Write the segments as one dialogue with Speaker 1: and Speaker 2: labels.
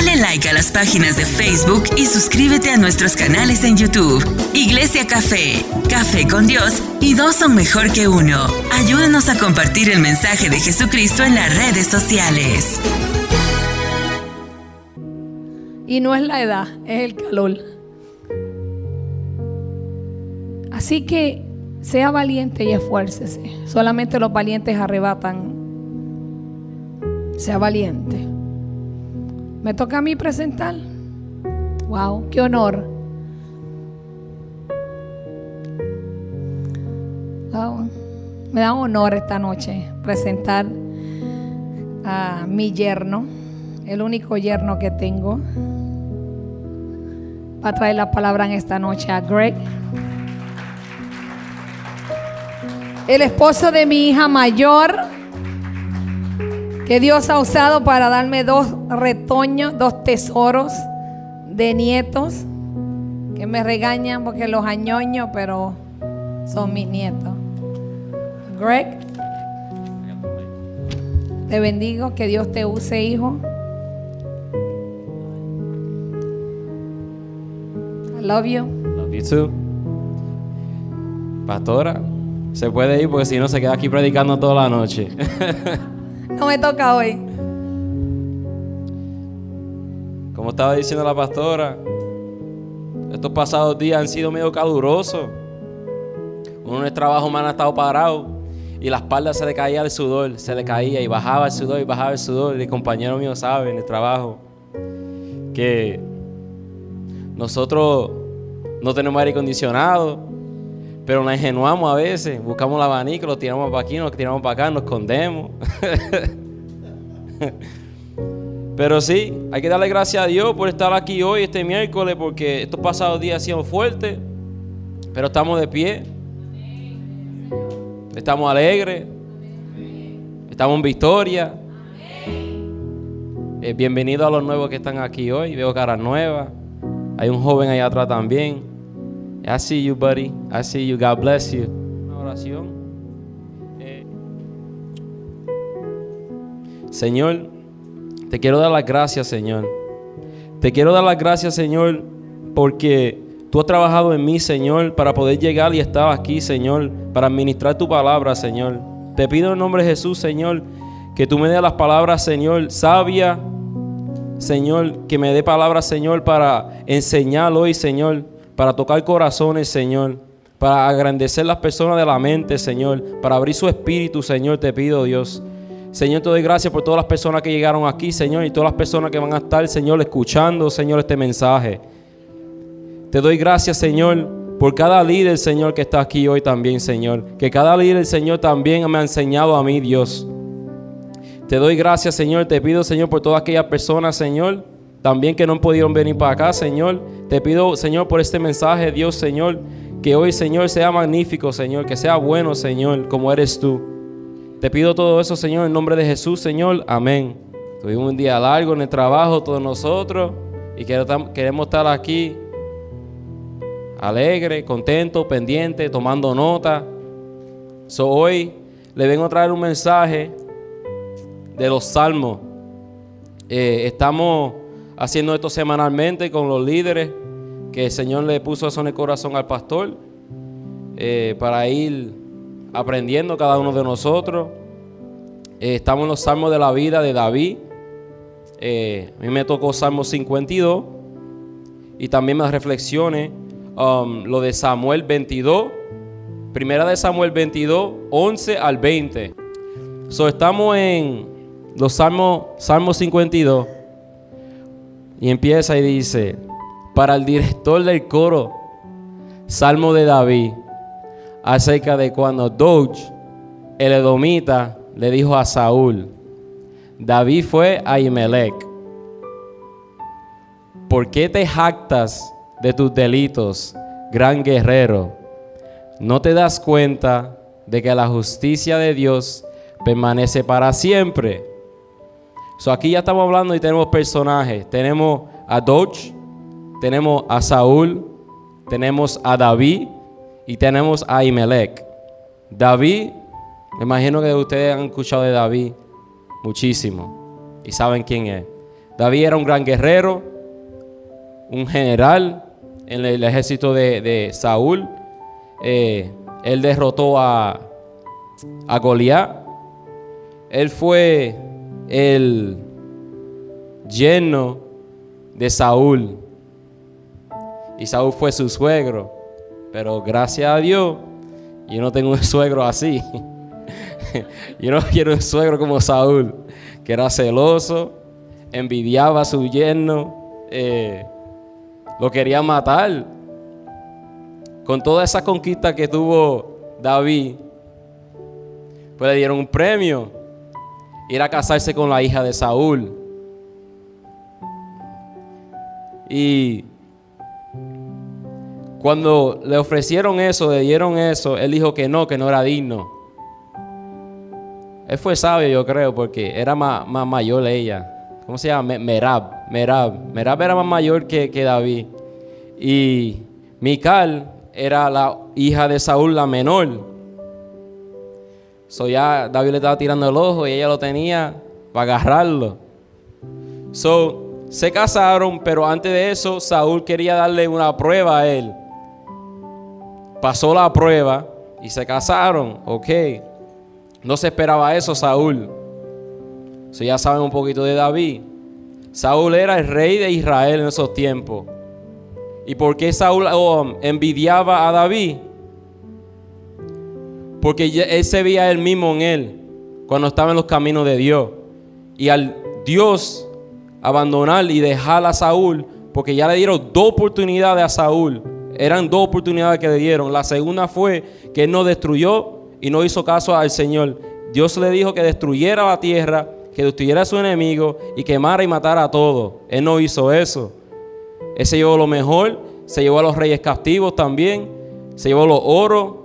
Speaker 1: Dale like a las páginas de Facebook y suscríbete a nuestros canales en YouTube. Iglesia Café, Café con Dios y dos son mejor que uno. Ayúdanos a compartir el mensaje de Jesucristo en las redes sociales.
Speaker 2: Y no es la edad, es el calor. Así que sea valiente y esfuércese. Solamente los valientes arrebatan. Sea valiente. Me toca a mí presentar. Wow, qué honor. Me da honor esta noche presentar a mi yerno, el único yerno que tengo. Va a traer la palabra en esta noche a Greg. El esposo de mi hija mayor, que Dios ha usado para darme dos retoños, dos tesoros de nietos, que me regañan porque los añoño, pero son mis nietos. Greg, te bendigo, que Dios te use, hijo. I love you.
Speaker 3: Love you too. Pastora, se puede ir porque si no se queda aquí predicando toda la noche.
Speaker 2: no me toca hoy.
Speaker 3: Como estaba diciendo la pastora, estos pasados días han sido medio calurosos. Uno en el trabajo me han estado parado y la espalda se le caía el sudor, se le caía y bajaba el sudor y bajaba el sudor. Y el compañero mío sabe en el trabajo que nosotros no tenemos aire acondicionado, pero nos ingenuamos a veces. Buscamos el abanico, lo tiramos para aquí, nos tiramos para acá, nos escondemos. pero sí, hay que darle gracias a Dios por estar aquí hoy, este miércoles, porque estos pasados días han sido fuertes, pero estamos de pie. Estamos alegres. Estamos en victoria. Eh, bienvenido a los nuevos que están aquí hoy. Veo caras nuevas. Hay un joven allá atrás también. I see you, buddy. I see you. God bless you. Una oración. Eh, Señor, te quiero dar las gracias, Señor. Te quiero dar las gracias, Señor, porque Tú has trabajado en mí, Señor, para poder llegar y estar aquí, Señor, para administrar tu palabra, Señor. Te pido en nombre de Jesús, Señor, que tú me des las palabras, Señor, sabia, Señor, que me dé palabras, Señor, para enseñar hoy, Señor, para tocar corazones, Señor, para agrandecer las personas de la mente, Señor, para abrir su espíritu, Señor, te pido, Dios. Señor, te doy gracias por todas las personas que llegaron aquí, Señor, y todas las personas que van a estar, Señor, escuchando, Señor, este mensaje. Te doy gracias, Señor, por cada líder, Señor, que está aquí hoy también, Señor. Que cada líder, Señor, también me ha enseñado a mí, Dios. Te doy gracias, Señor. Te pido, Señor, por todas aquellas personas, Señor, también que no pudieron venir para acá, Señor. Te pido, Señor, por este mensaje, Dios, Señor, que hoy, Señor, sea magnífico, Señor, que sea bueno, Señor, como eres tú. Te pido todo eso, Señor, en nombre de Jesús, Señor. Amén. Tuvimos un día largo en el trabajo, todos nosotros, y queremos estar aquí alegre, contento, pendiente, tomando nota. Hoy le vengo a traer un mensaje de los salmos. Eh, estamos haciendo esto semanalmente con los líderes que el Señor le puso eso en el corazón al pastor eh, para ir aprendiendo cada uno de nosotros. Eh, estamos en los salmos de la vida de David. a mí me tocó Salmo 52 y también las reflexiones Um, lo de Samuel 22. Primera de Samuel 22, 11 al 20. So, estamos en los Salmos, Salmo 52. Y empieza y dice, para el director del coro, Salmo de David, acerca de cuando Doge, el edomita, le dijo a Saúl, David fue a Imelec. ¿Por qué te jactas de tus delitos, gran guerrero. ¿No te das cuenta de que la justicia de Dios permanece para siempre? So aquí ya estamos hablando y tenemos personajes. Tenemos a Dodge, tenemos a Saúl, tenemos a David y tenemos a Imelec. David, me imagino que ustedes han escuchado de David muchísimo y saben quién es. David era un gran guerrero, un general en el ejército de, Saúl. Eh, él derrotó a, a Goliat. Él fue el lleno de Saúl. Y Saúl fue su suegro. Pero gracias a Dios, yo no tengo un suegro así. yo no quiero un suegro como Saúl, que era celoso, envidiaba a su yerno, eh, lo quería matar. Con toda esa conquista que tuvo David, pues le dieron un premio, ir a casarse con la hija de Saúl. Y cuando le ofrecieron eso, le dieron eso, él dijo que no, que no era digno. Él fue sabio, yo creo, porque era más, más mayor ella. ¿Cómo se llama? Merab. Merab. Merab era más mayor que, que David. Y Mical era la hija de Saúl, la menor. So ya David le estaba tirando el ojo y ella lo tenía para agarrarlo. So se casaron, pero antes de eso Saúl quería darle una prueba a él. Pasó la prueba y se casaron, ok. No se esperaba eso Saúl. So ya saben un poquito de David. Saúl era el rey de Israel en esos tiempos. ¿Y por qué Saúl oh, envidiaba a David? Porque él se veía él mismo en él cuando estaba en los caminos de Dios. Y al Dios abandonar y dejar a Saúl, porque ya le dieron dos oportunidades a Saúl. Eran dos oportunidades que le dieron. La segunda fue que él no destruyó y no hizo caso al Señor. Dios le dijo que destruyera la tierra, que destruyera a su enemigo y quemara y matara a todos. Él no hizo eso. Él se llevó lo mejor, se llevó a los reyes captivos también, se llevó los oros.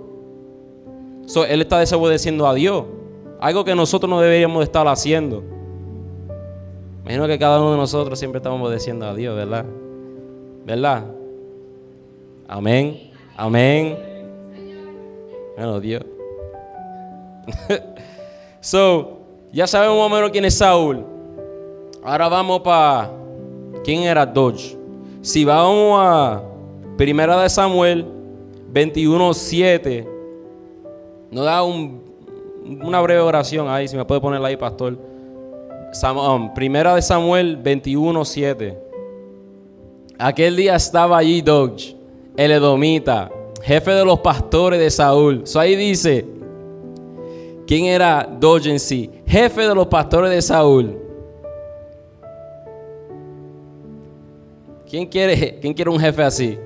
Speaker 3: Él está desobedeciendo a Dios. Algo que nosotros no deberíamos estar haciendo. Imagino que cada uno de nosotros siempre estamos obedeciendo a Dios, ¿verdad? ¿Verdad? Amén. Amén. Bueno, Dios. so, ya sabemos más o menos quién es Saúl. Ahora vamos para quién era Dodge. Si vamos a Primera de Samuel 21:7, nos da una breve oración ahí, si me puede poner ahí, pastor. Um, primera de Samuel 21:7. Aquel día estaba allí Dodge, el edomita, jefe de los pastores de Saúl. So ahí dice, ¿quién era Dodge en sí? Jefe de los pastores de Saúl. ¿Quién quiere, ¿Quién quiere un jefe así?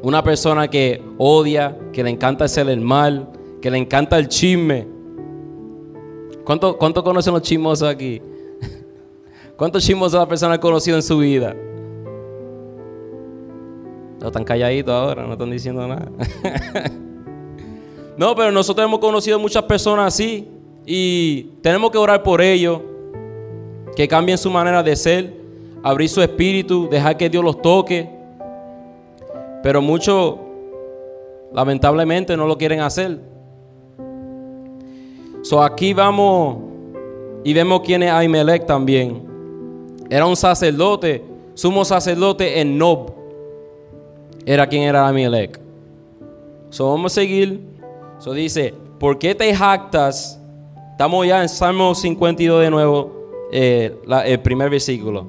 Speaker 3: Una persona que odia, que le encanta hacer el mal, que le encanta el chisme, ¿Cuánto, conocen los chismosos aquí? ¿Cuántos chismosos la persona ha conocido en su vida? No están calladitos ahora, no están diciendo nada. no, pero nosotros hemos conocido muchas personas así y tenemos que orar por ellos, que cambien su manera de ser, abrir su espíritu, dejar que Dios los toque. Pero muchos, lamentablemente, no lo quieren hacer. So aquí vamos y vemos quién es Ahimelech también. Era un sacerdote, sumo sacerdote en Nob. Era quien era Ahimelech. So vamos a seguir. So dice, ¿por qué te jactas? Estamos ya en Salmo 52 de nuevo, eh, el primer versículo.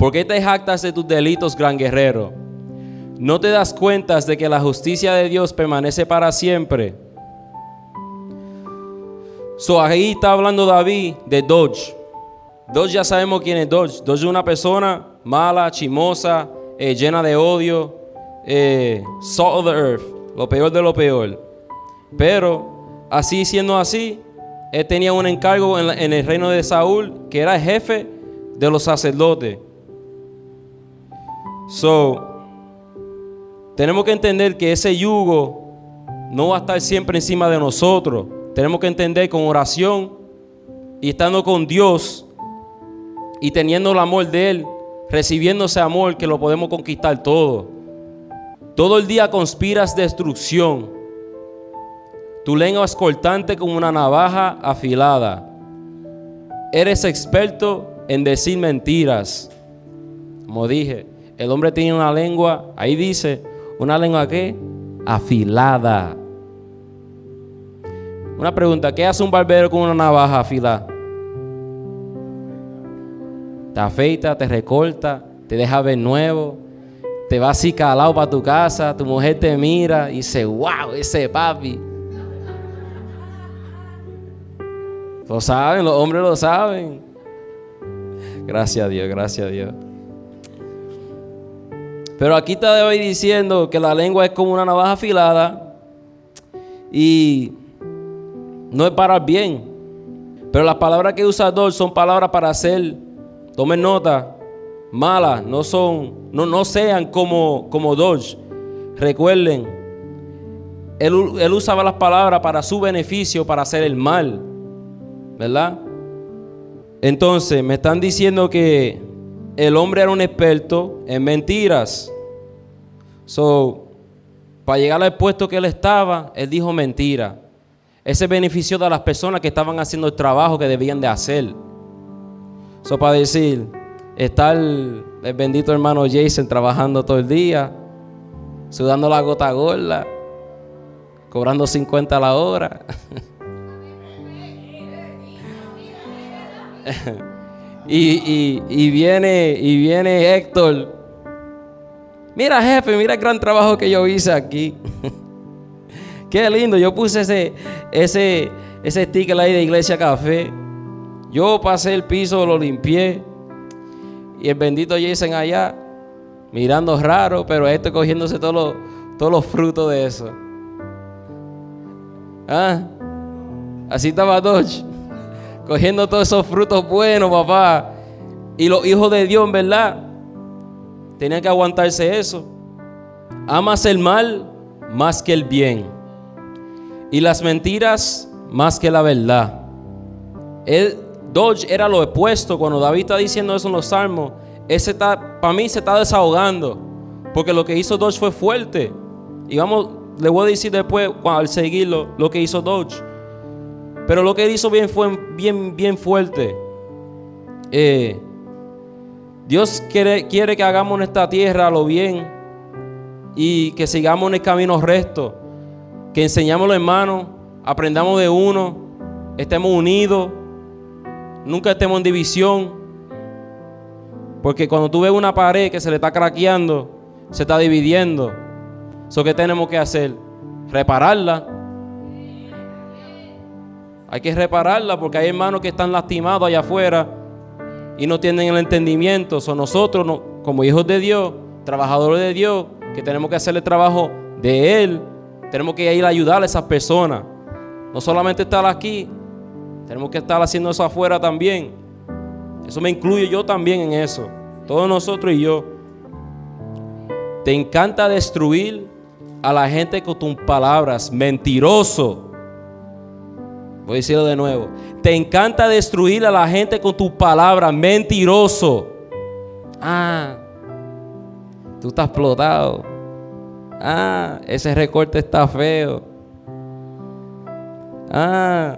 Speaker 3: ¿Por qué te jactas de tus delitos, gran guerrero? ¿No te das cuenta de que la justicia de Dios permanece para siempre? So ahí está hablando David de Dodge. Dodge ya sabemos quién es Dodge. Dodge es una persona mala, chimosa, eh, llena de odio, eh, salt of the earth, lo peor de lo peor. Pero así siendo así, él tenía un encargo en, en el reino de Saúl, que era el jefe de los sacerdotes. So, tenemos que entender que ese yugo no va a estar siempre encima de nosotros. Tenemos que entender con oración y estando con Dios y teniendo el amor de Él, recibiendo ese amor que lo podemos conquistar todo. Todo el día conspiras destrucción. Tu lengua es cortante como una navaja afilada. Eres experto en decir mentiras. Como dije, el hombre tiene una lengua, ahí dice, una lengua que afilada. Una pregunta, ¿qué hace un barbero con una navaja afilada? Te afeita, te recorta, te deja ver nuevo, te va así calado para tu casa, tu mujer te mira y dice, wow, ese papi. Lo saben, los hombres lo saben. Gracias a Dios, gracias a Dios. Pero aquí está hoy diciendo que la lengua es como una navaja afilada y no es para el bien. Pero las palabras que usa Dodge son palabras para hacer, tomen nota, malas, no son, no, no sean como, como Dodge. Recuerden, él, él usaba las palabras para su beneficio, para hacer el mal. ¿verdad? Entonces, me están diciendo que el hombre era un experto en mentiras. So, para llegar al puesto que él estaba, él dijo mentira. Ese benefició de las personas que estaban haciendo el trabajo que debían de hacer. So, para decir, está el, bendito hermano Jason trabajando todo el día, sudando la gota gorda, cobrando 50 a la hora. y, viene, y viene Héctor. Mira, jefe, mira el gran trabajo que yo hice aquí. Qué lindo. Yo puse ese, ese, ese sticker ahí de Iglesia Café. Yo pasé el piso, lo limpié. Y el bendito Jason allá, mirando raro, pero esto cogiéndose todos los, todos los frutos de eso. ¿Ah? Así estaba Dodge cogiendo todos esos frutos buenos, papá. Y los hijos de Dios, en verdad, tenían que aguantarse eso. Amas el mal más que el bien. Y las mentiras más que la verdad. Dodge era lo opuesto. Cuando David está diciendo eso en los salmos, ese está, para mí se está desahogando. Porque lo que hizo Dodge fue fuerte. Y vamos, le voy a decir después, al seguirlo, lo que hizo Dodge. Pero lo que hizo bien fue bien, bien fuerte. Eh, Dios quiere, quiere que hagamos en esta tierra lo bien y que sigamos en el camino recto. Que enseñamos los hermanos, aprendamos de uno, estemos unidos, nunca estemos en división. Porque cuando tú ves una pared que se le está craqueando, se está dividiendo. ¿Eso qué tenemos que hacer? Repararla hay que repararla porque hay hermanos que están lastimados allá afuera y no tienen el entendimiento. Son nosotros, como hijos de Dios, trabajadores de Dios, que tenemos que hacer el trabajo de Él. Tenemos que ir a ayudar a esas personas. No solamente estar aquí, tenemos que estar haciendo eso afuera también. Eso me incluye yo también en eso. Todos nosotros y yo. Te encanta destruir a la gente con tus palabras. Mentiroso. Voy a decirlo de nuevo. Te encanta destruir a la gente con tus palabras, mentiroso. Ah, tú estás explotado. Ah, ese recorte está feo. Ah,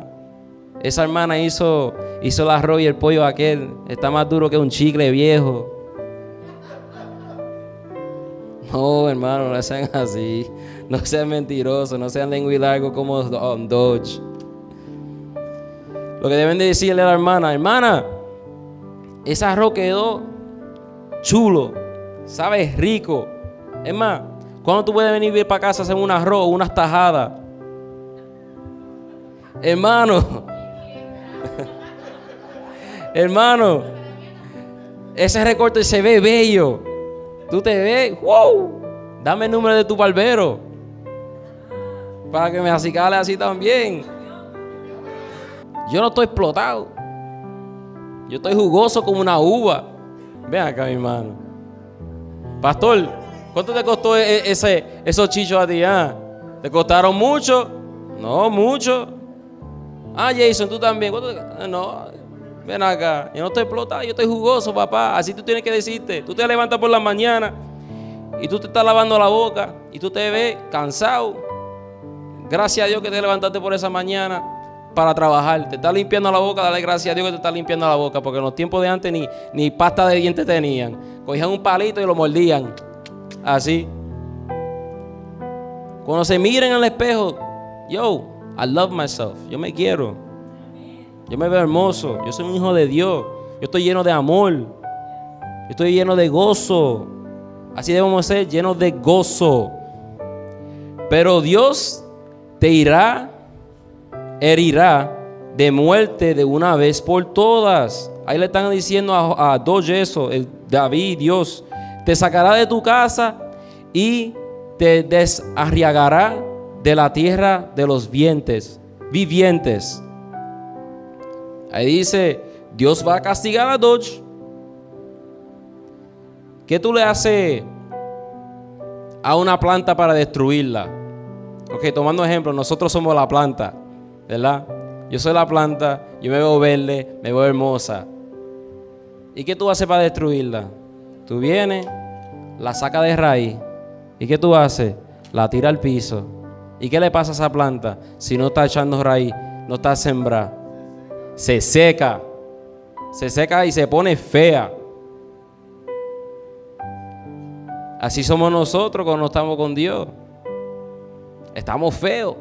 Speaker 3: esa hermana hizo, hizo el arroz y el pollo aquel. Está más duro que un chicle viejo. No, hermano, no sean así. No sean mentirosos, no sean lengua y largo como Don Dodge. Lo que deben de decirle a la hermana, hermana, ese arroz quedó chulo, sabes, rico. Es más, ¿cuándo tú puedes venir para casa a hacer un arroz unas tajadas? Hermano, hermano, ese recorte se ve bello. Tú te ves, wow, dame el número de tu barbero para que me acicale así también. Yo no estoy explotado. Yo estoy jugoso como una uva. Ven acá, mi hermano. Pastor, ¿cuánto te costó e-, e-, ese, esos chichos a ti? Ah? ¿Te costaron mucho? No, mucho. Ah, Jason, tú también. Ah, no, ven acá. Yo no estoy explotado, yo estoy jugoso, papá. Así tú tienes que decirte. Tú te levantas por la mañana y tú te estás lavando la boca y tú te ves cansado. Gracias a Dios que te levantaste por esa mañana para trabajar. Te está limpiando la boca, dale gracias a Dios que te está limpiando la boca, porque en los tiempos de antes ni, ni pasta de dientes tenían. Cogían un palito y lo mordían. Así. Cuando se miren al espejo, yo, I love myself. Yo me quiero. Yo me veo hermoso. Yo soy un hijo de Dios. Yo estoy lleno de amor. Yo estoy lleno de gozo. Así debemos ser, llenos de gozo. Pero Dios te irá, herirá de muerte de una vez por todas. Ahí le están diciendo a, a dos eso, el David, Dios, te sacará de tu casa y te desarriagará de la tierra de los vientes, vivientes. Ahí dice, Dios va a castigar a Dodge. ¿Qué tú le haces a una planta para destruirla? Ok, tomando ejemplo, nosotros somos la planta, ¿verdad? Yo soy la planta, yo me veo verde, me veo hermosa. ¿Y qué tú haces para destruirla? Tú vienes, la saca de raíz. ¿Y qué tú haces? La tira al piso. ¿Y qué le pasa a esa planta si no está echando raíz, no está sembrada? Se seca. Se seca y se pone fea. Así somos nosotros cuando estamos con Dios. Estamos feos.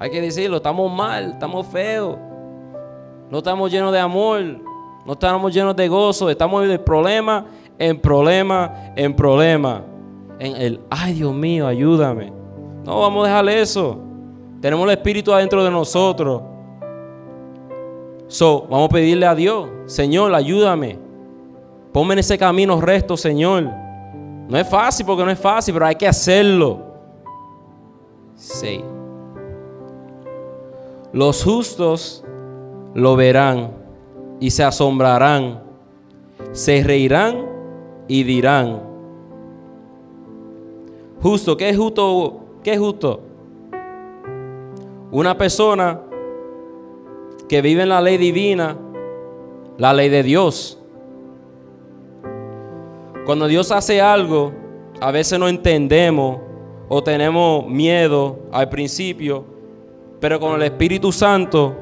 Speaker 3: Hay que decirlo, estamos mal, estamos feos. No estamos llenos de amor. No estamos llenos de gozo. Estamos de problema en problema en problema. En el, ay Dios mío, ayúdame. No vamos a dejar eso. Tenemos el Espíritu adentro de nosotros. So, vamos a pedirle a Dios, Señor, ayúdame. Ponme en ese camino recto, Señor. No es fácil porque no es fácil, pero hay que hacerlo. Sí. Los justos lo verán y se asombrarán, se reirán y dirán. Justo, ¿qué es justo? ¿Qué es justo? Una persona que vive en la ley divina, la ley de Dios. Cuando Dios hace algo, a veces no entendemos o tenemos miedo al principio, pero con el Espíritu Santo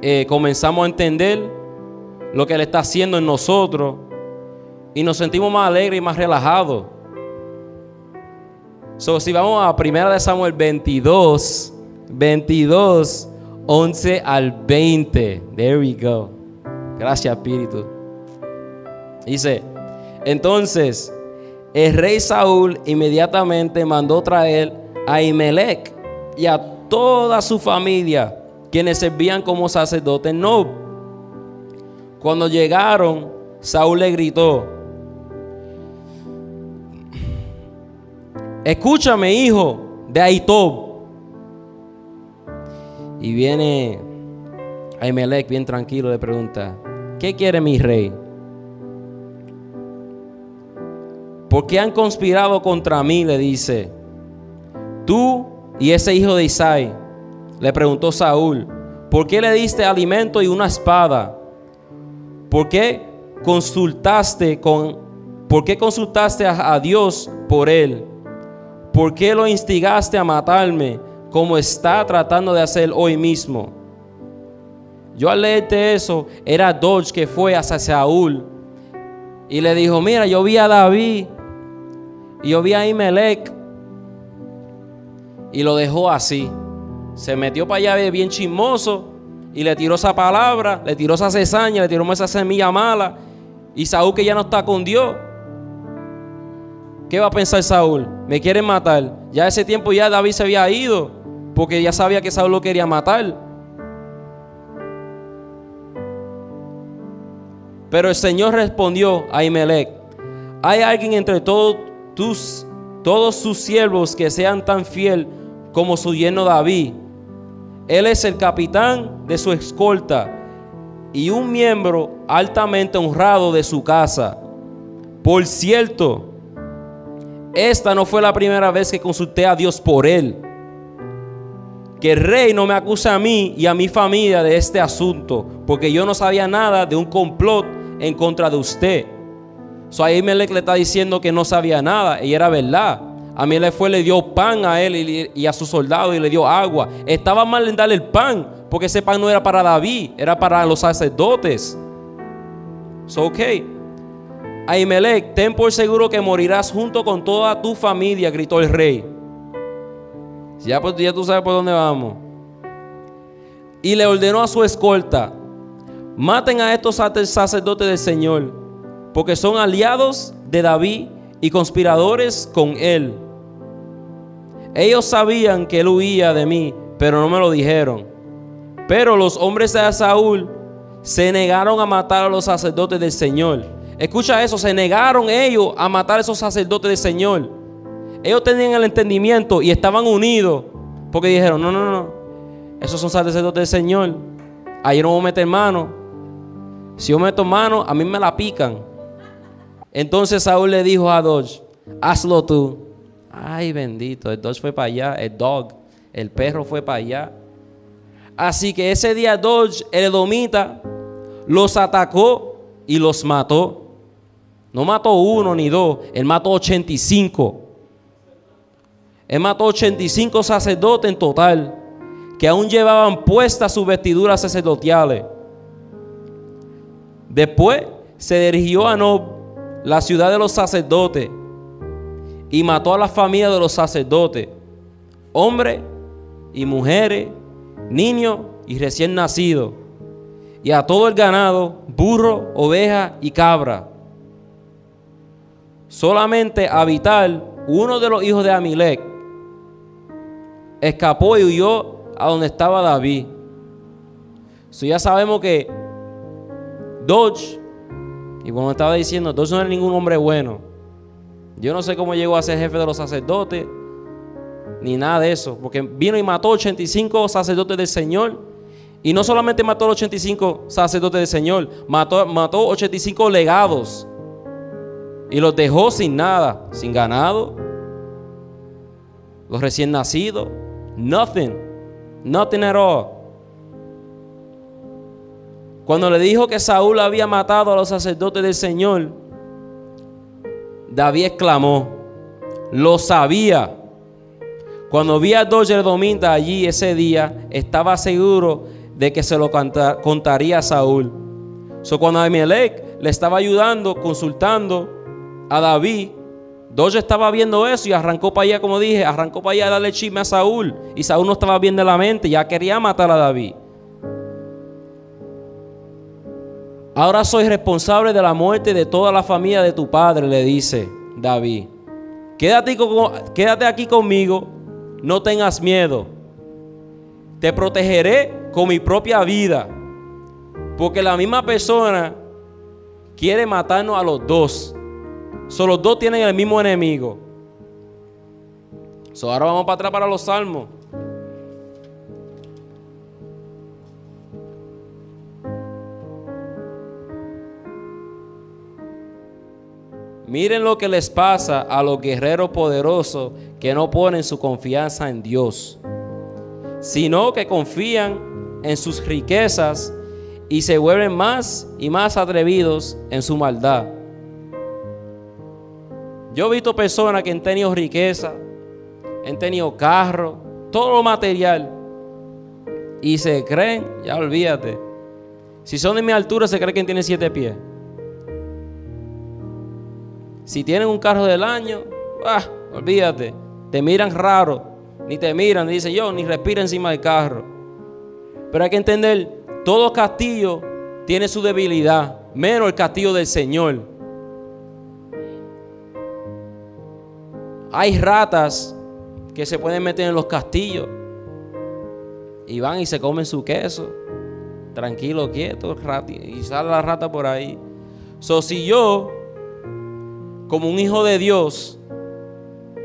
Speaker 3: eh, comenzamos a entender lo que Él está haciendo en nosotros y nos sentimos más alegres y más relajados. So, si vamos a 1 de Samuel 22, 22, 11 al 20. There we go. Gracias, Espíritu. Dice, entonces, el rey Saúl inmediatamente mandó traer a Imelec y a toda su familia, quienes servían como sacerdotes no. Cuando llegaron, Saúl le gritó, escúchame hijo de Aitob. Y viene Imelec bien tranquilo, le pregunta, ¿qué quiere mi rey? ¿Por qué han conspirado contra mí? Le dice. Tú y ese hijo de Isai. Le preguntó Saúl. ¿Por qué le diste alimento y una espada? ¿Por qué consultaste con ¿Por qué consultaste a Dios por él? ¿Por qué lo instigaste a matarme como está tratando de hacer hoy mismo? Yo al leerte eso, era Dodge que fue hacia Saúl y le dijo, mira, yo vi a David y yo vi a Imelec. Y lo dejó así. Se metió para allá bien chismoso. Y le tiró esa palabra, le tiró esa cesaña, le tiró esa semilla mala. Y Saúl que ya no está con Dios. ¿Qué va a pensar Saúl? Me quieren matar. Ya ese tiempo ya David se había ido. Porque ya sabía que Saúl lo quería matar. Pero el Señor respondió a Imelec. Hay alguien entre todos tus, todos sus siervos que sean tan fiel como su yerno David. Él es el capitán de su escolta y un miembro altamente honrado de su casa. Por cierto, esta no fue la primera vez que consulté a Dios por él. Que el rey no me acuse a mí y a mi familia de este asunto, porque yo no sabía nada de un complot en contra de usted. So ahí Melech le está diciendo que no sabía nada y era verdad. Amielec fue, le dio pan a él y, a sus soldados y le dio agua. Estaba mal en darle el pan, porque ese pan no era para David, era para los sacerdotes. So, ok. Ahimelech, ten por seguro que morirás junto con toda tu familia, gritó el rey. Ya, pues, ya tú sabes por dónde vamos. Y le ordenó a su escolta, maten a estos sacerdotes del Señor, porque son aliados de David y conspiradores con él. Ellos sabían que él huía de mí, pero no me lo dijeron. Pero los hombres de Saúl se negaron a matar a los sacerdotes del Señor. Escucha eso, se negaron ellos a matar a esos sacerdotes del Señor. Ellos tenían el entendimiento y estaban unidos porque dijeron, no, no, no, esos son sacerdotes del Señor. Ahí no voy a meter mano. Si yo meto mano, a mí me la pican. Entonces Saúl le dijo a Dodge, hazlo tú. Ay, bendito, el Dodge fue para allá, el dog, el perro fue para allá. Así que ese día Dodge, el edomita, los atacó y los mató. No mató uno ni dos, él mató 85. Él mató 85 sacerdotes en total, que aún llevaban puestas sus vestiduras sacerdotales. Después se dirigió a Nob, la ciudad de los sacerdotes, y mató a la familia de los sacerdotes, hombres y mujeres, niños y recién nacidos, y a todo el ganado, burro, oveja y cabra. Solamente Abital, uno de los hijos de Amilek, escapó y huyó a donde estaba David. Ya sabemos que Dodge, y como estaba diciendo, Dodge no era ningún hombre bueno. Yo no sé cómo llegó a ser jefe de los sacerdotes, ni nada de eso, porque vino y mató 85 sacerdotes del Señor. Y no solamente mató a los 85 sacerdotes del Señor, mató, mató 85 legados. Y los dejó sin nada, sin ganado, los recién nacidos, nothing, nothing at all. Cuando le dijo que Saúl había matado a los sacerdotes del Señor, David exclamó, lo sabía. Cuando vi a Dodger Dominta allí ese día, estaba seguro de que se lo contaría a Saúl. So, cuando Abimelech le estaba ayudando, consultando a David, Dodger estaba viendo eso y arrancó para allá, como dije, arrancó para allá a darle chisme a Saúl. Y Saúl no estaba bien de la mente, ya quería matar a David. Ahora soy responsable de la muerte de toda la familia de tu padre, le dice David. Quédate, quédate aquí conmigo, no tengas miedo. Te protegeré con mi propia vida. Porque la misma persona quiere matarnos a los dos. Solo dos tienen el mismo enemigo. ahora vamos para atrás para los salmos. Miren lo que les pasa a los guerreros poderosos que no ponen su confianza en Dios, sino que confían en sus riquezas y se vuelven más y más atrevidos en su maldad. Yo he visto personas que han tenido riqueza, han tenido carro, todo lo material, y se creen, ya olvídate, si son de mi altura se cree que tienen siete pies. Si tienen un carro del año, ah, olvídate, te miran raro, ni te miran, ni dice yo, ni respira encima del carro. Pero hay que entender, todo castillo tiene su debilidad, menos el castillo del Señor. Hay ratas que se pueden meter en los castillos y van y se comen su queso, tranquilo, quieto, y sale la rata por ahí. So, si yo como un hijo de Dios,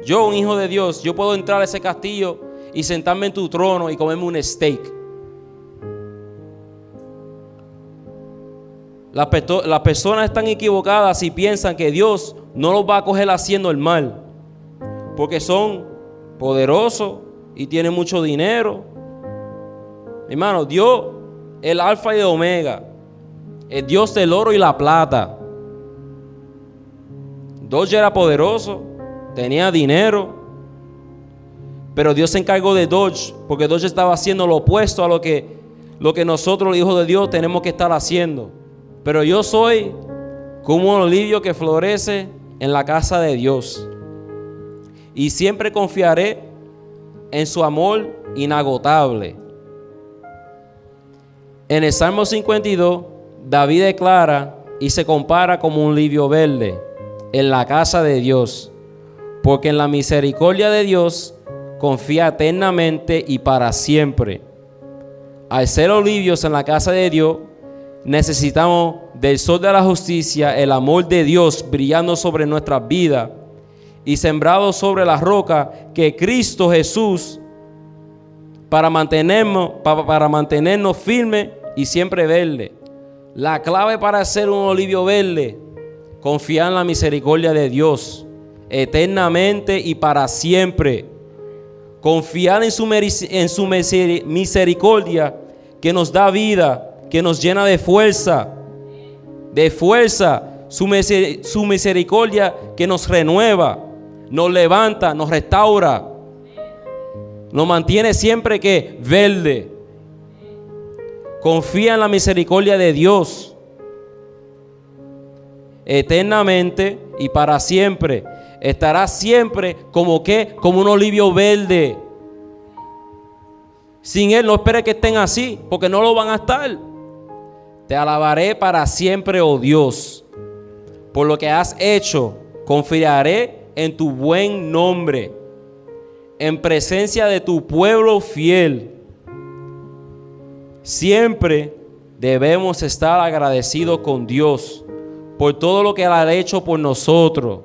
Speaker 3: yo un hijo de Dios, yo puedo entrar a ese castillo y sentarme en tu trono y comerme un steak. Las, personas están equivocadas si piensan que Dios no los va a coger haciendo el mal. Porque son poderosos y tienen mucho dinero. Hermano, Dios, el alfa y el omega, el Dios del oro y la plata. Dodge era poderoso, tenía dinero, Pero Dios se encargó de Dodge, porque Dodge estaba haciendo lo opuesto a lo que, lo que nosotros, los hijos de Dios, tenemos que estar haciendo. Pero yo soy como un olivio que florece en la casa de Dios. Y siempre confiaré en su amor inagotable. En el Salmo 52, David declara y se compara como un livio verde en la casa de Dios, porque en la misericordia de Dios confía eternamente y para siempre. Al ser olivios en la casa de Dios, necesitamos del sol de la justicia, el amor de Dios brillando sobre nuestras vidas y sembrado sobre la roca que Cristo Jesús para mantenernos, para, mantenernos firmes y siempre verde. La clave para ser un olivio verde, confiar en la misericordia de Dios eternamente y para siempre. Confiar en su, misericordia que nos da vida, que nos llena de fuerza, de fuerza, su misericordia que nos renueva, nos levanta, nos restaura, nos mantiene siempre que verde. Confía en la misericordia de Dios eternamente y para siempre. Estará siempre como que, como un olivio verde. Sin Él no espere que estén así, porque no lo van a estar. Te alabaré para siempre, oh Dios, por lo que has hecho. Confiaré en tu buen nombre, en presencia de tu pueblo fiel. Siempre debemos estar agradecidos con Dios por todo lo que Él ha hecho por nosotros.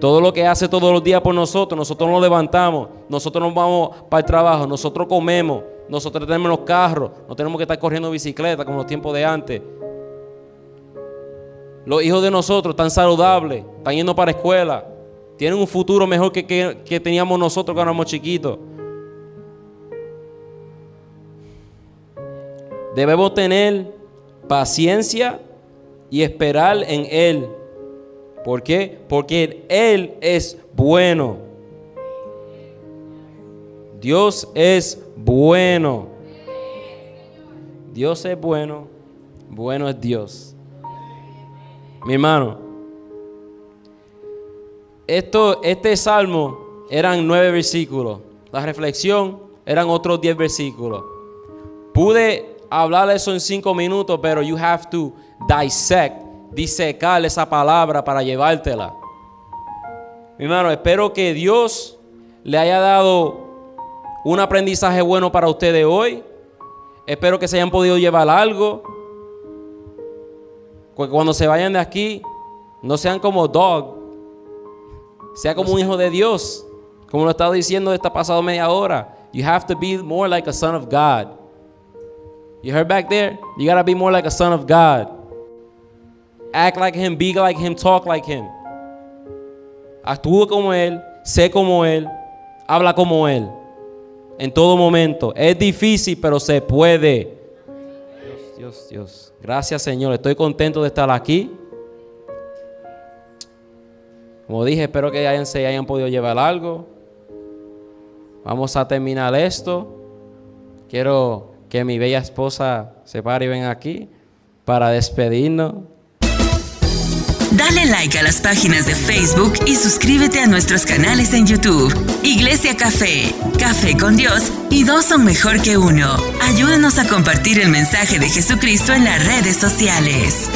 Speaker 3: Todo lo que hace todos los días por nosotros. Nosotros nos levantamos, nosotros nos vamos para el trabajo, nosotros comemos, nosotros tenemos los carros, no tenemos que estar corriendo bicicleta como los tiempos de antes. Los hijos de nosotros están saludables, están yendo para la escuela, tienen un futuro mejor que, que, que teníamos nosotros cuando éramos chiquitos. Debemos tener paciencia y esperar en Él. ¿Por qué? Porque Él es bueno. Dios es bueno. Dios es bueno. Bueno es Dios. Mi hermano, esto, este salmo eran nueve versículos. La reflexión eran otros diez versículos. Pude hablar eso en cinco minutos, pero you have to dissect, disecar esa palabra para llevártela. Mi hermano, espero que Dios le haya dado un aprendizaje bueno para ustedes hoy. Espero que se hayan podido llevar algo. Que cuando se vayan de aquí, no sean como dog, sea como un hijo de Dios. Como lo he estado diciendo esta pasada media hora. You have to be more like a son of God. You heard back there? You gotta be more like a son of God. Act like him, be like him, talk like him. Actúa como él, sé como él, habla como él. En todo momento. Es difícil, pero se puede. Dios, Dios. Gracias, Señor. Estoy contento de estar aquí. Como dije, espero que hayan, se hayan podido llevar algo. Vamos a terminar esto. Quiero que mi bella esposa se pare y venga aquí para despedirnos.
Speaker 1: Dale like a las páginas de Facebook y suscríbete a nuestros canales en YouTube. Iglesia Café, Café con Dios y dos son mejor que uno. Ayúdanos a compartir el mensaje de Jesucristo en las redes sociales.